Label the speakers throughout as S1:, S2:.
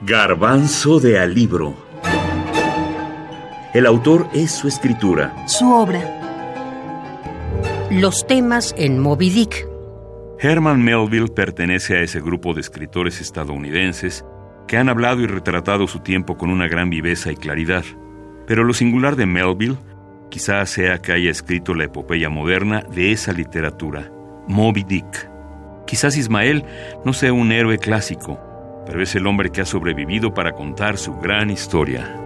S1: Garbanzo de Alibro. El autor es su escritura.
S2: Su obra.
S3: Los temas en Moby Dick.
S1: Herman Melville pertenece a ese grupo de escritores estadounidenses que han hablado y retratado su tiempo con una gran viveza y claridad. Pero lo singular de Melville quizás sea que haya escrito la epopeya moderna de esa literatura, Moby Dick. Quizás Ismael no sea un héroe clásico, pero es el hombre que ha sobrevivido para contar su gran historia.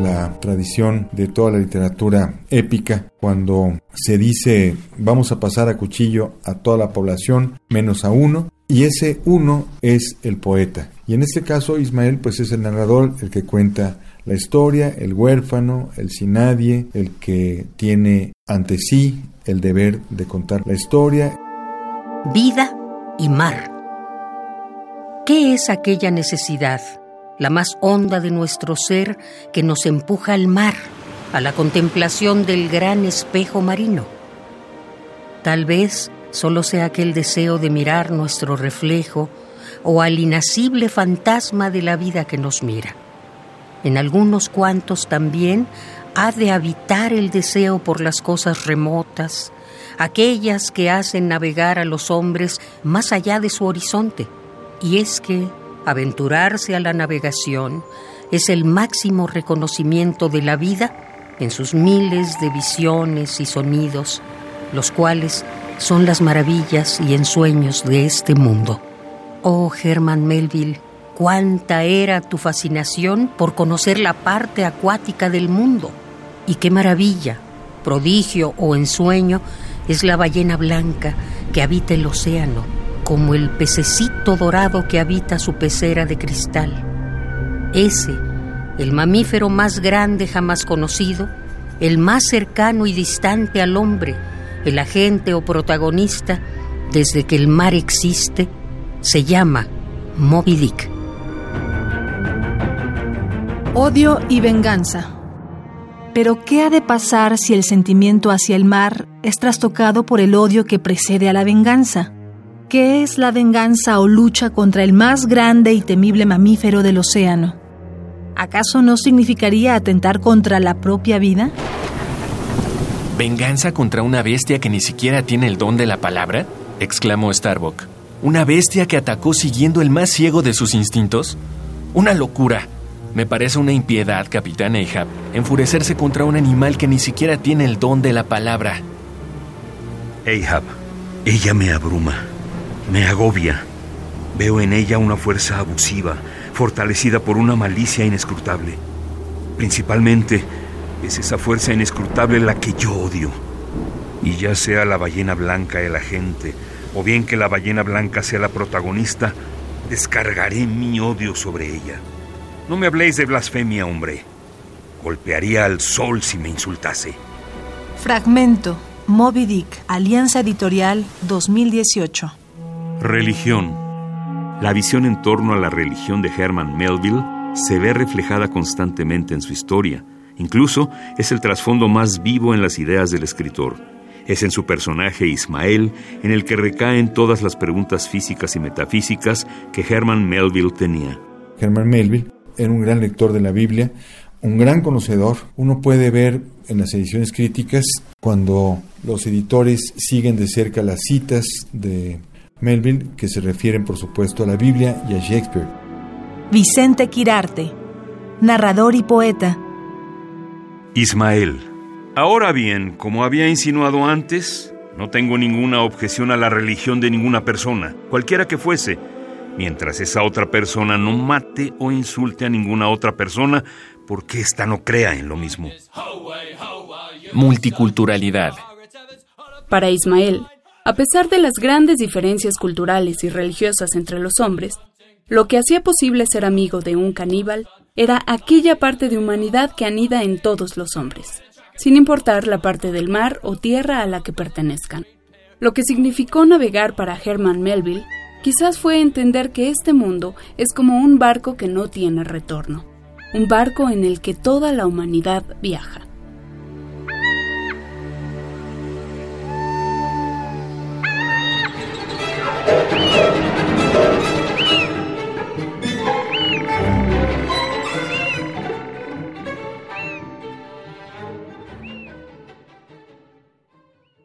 S4: La tradición de toda la literatura épica, cuando se dice vamos a pasar a cuchillo a toda la población menos a uno, y ese uno es el poeta. Y en este caso Ismael pues es el narrador, el que cuenta la historia, el huérfano, el sin nadie, el que tiene ante sí el deber de contar la historia.
S3: Vida y mar. ¿Qué es aquella necesidad, la más honda de nuestro ser, que nos empuja al mar, a la contemplación del gran espejo marino? Tal vez solo sea aquel deseo de mirar nuestro reflejo o al inacible fantasma de la vida que nos mira. En algunos cuantos también ha de habitar el deseo por las cosas remotas, aquellas que hacen navegar a los hombres más allá de su horizonte y es que aventurarse a la navegación es el máximo reconocimiento de la vida en sus miles de visiones y sonidos, los cuales son las maravillas y ensueños de este mundo. Oh Herman Melville, cuánta era tu fascinación por conocer la parte acuática del mundo, y qué maravilla, prodigio o ensueño es la ballena blanca que habita el océano como el pececito dorado que habita su pecera de cristal. Ese, el mamífero más grande jamás conocido, el más cercano y distante al hombre, el agente o protagonista, desde que el mar existe, se llama Moby Dick.
S2: Odio y venganza. Pero ¿qué ha de pasar si el sentimiento hacia el mar es trastocado por el odio que precede a la venganza? ¿Qué es la venganza o lucha contra el más grande y temible mamífero del océano? ¿Acaso no significaría atentar contra la propia vida?
S5: ¿Venganza contra una bestia que ni siquiera tiene el don de la palabra? exclamó Starbuck. ¿Una bestia que atacó siguiendo el más ciego de sus instintos? Una locura. Me parece una impiedad, capitán Ahab, enfurecerse contra un animal que ni siquiera tiene el don de la palabra.
S1: Ahab, ella me abruma. Me agobia. Veo en ella una fuerza abusiva, fortalecida por una malicia inescrutable. Principalmente es esa fuerza inescrutable la que yo odio. Y ya sea la ballena blanca el agente, o bien que la ballena blanca sea la protagonista, descargaré mi odio sobre ella. No me habléis de blasfemia, hombre. Golpearía al sol si me insultase.
S2: Fragmento. Moby Dick, Alianza Editorial 2018.
S1: Religión. La visión en torno a la religión de Herman Melville se ve reflejada constantemente en su historia. Incluso es el trasfondo más vivo en las ideas del escritor. Es en su personaje Ismael en el que recaen todas las preguntas físicas y metafísicas que Herman Melville tenía.
S4: Herman Melville era un gran lector de la Biblia, un gran conocedor. Uno puede ver en las ediciones críticas cuando los editores siguen de cerca las citas de Melville, que se refieren por supuesto a la Biblia y a Shakespeare.
S2: Vicente Quirarte, narrador y poeta.
S1: Ismael. Ahora bien, como había insinuado antes, no tengo ninguna objeción a la religión de ninguna persona, cualquiera que fuese, mientras esa otra persona no mate o insulte a ninguna otra persona porque ésta no crea en lo mismo.
S5: Multiculturalidad.
S6: Para Ismael, a pesar de las grandes diferencias culturales y religiosas entre los hombres, lo que hacía posible ser amigo de un caníbal era aquella parte de humanidad que anida en todos los hombres, sin importar la parte del mar o tierra a la que pertenezcan. Lo que significó navegar para Herman Melville quizás fue entender que este mundo es como un barco que no tiene retorno, un barco en el que toda la humanidad viaja.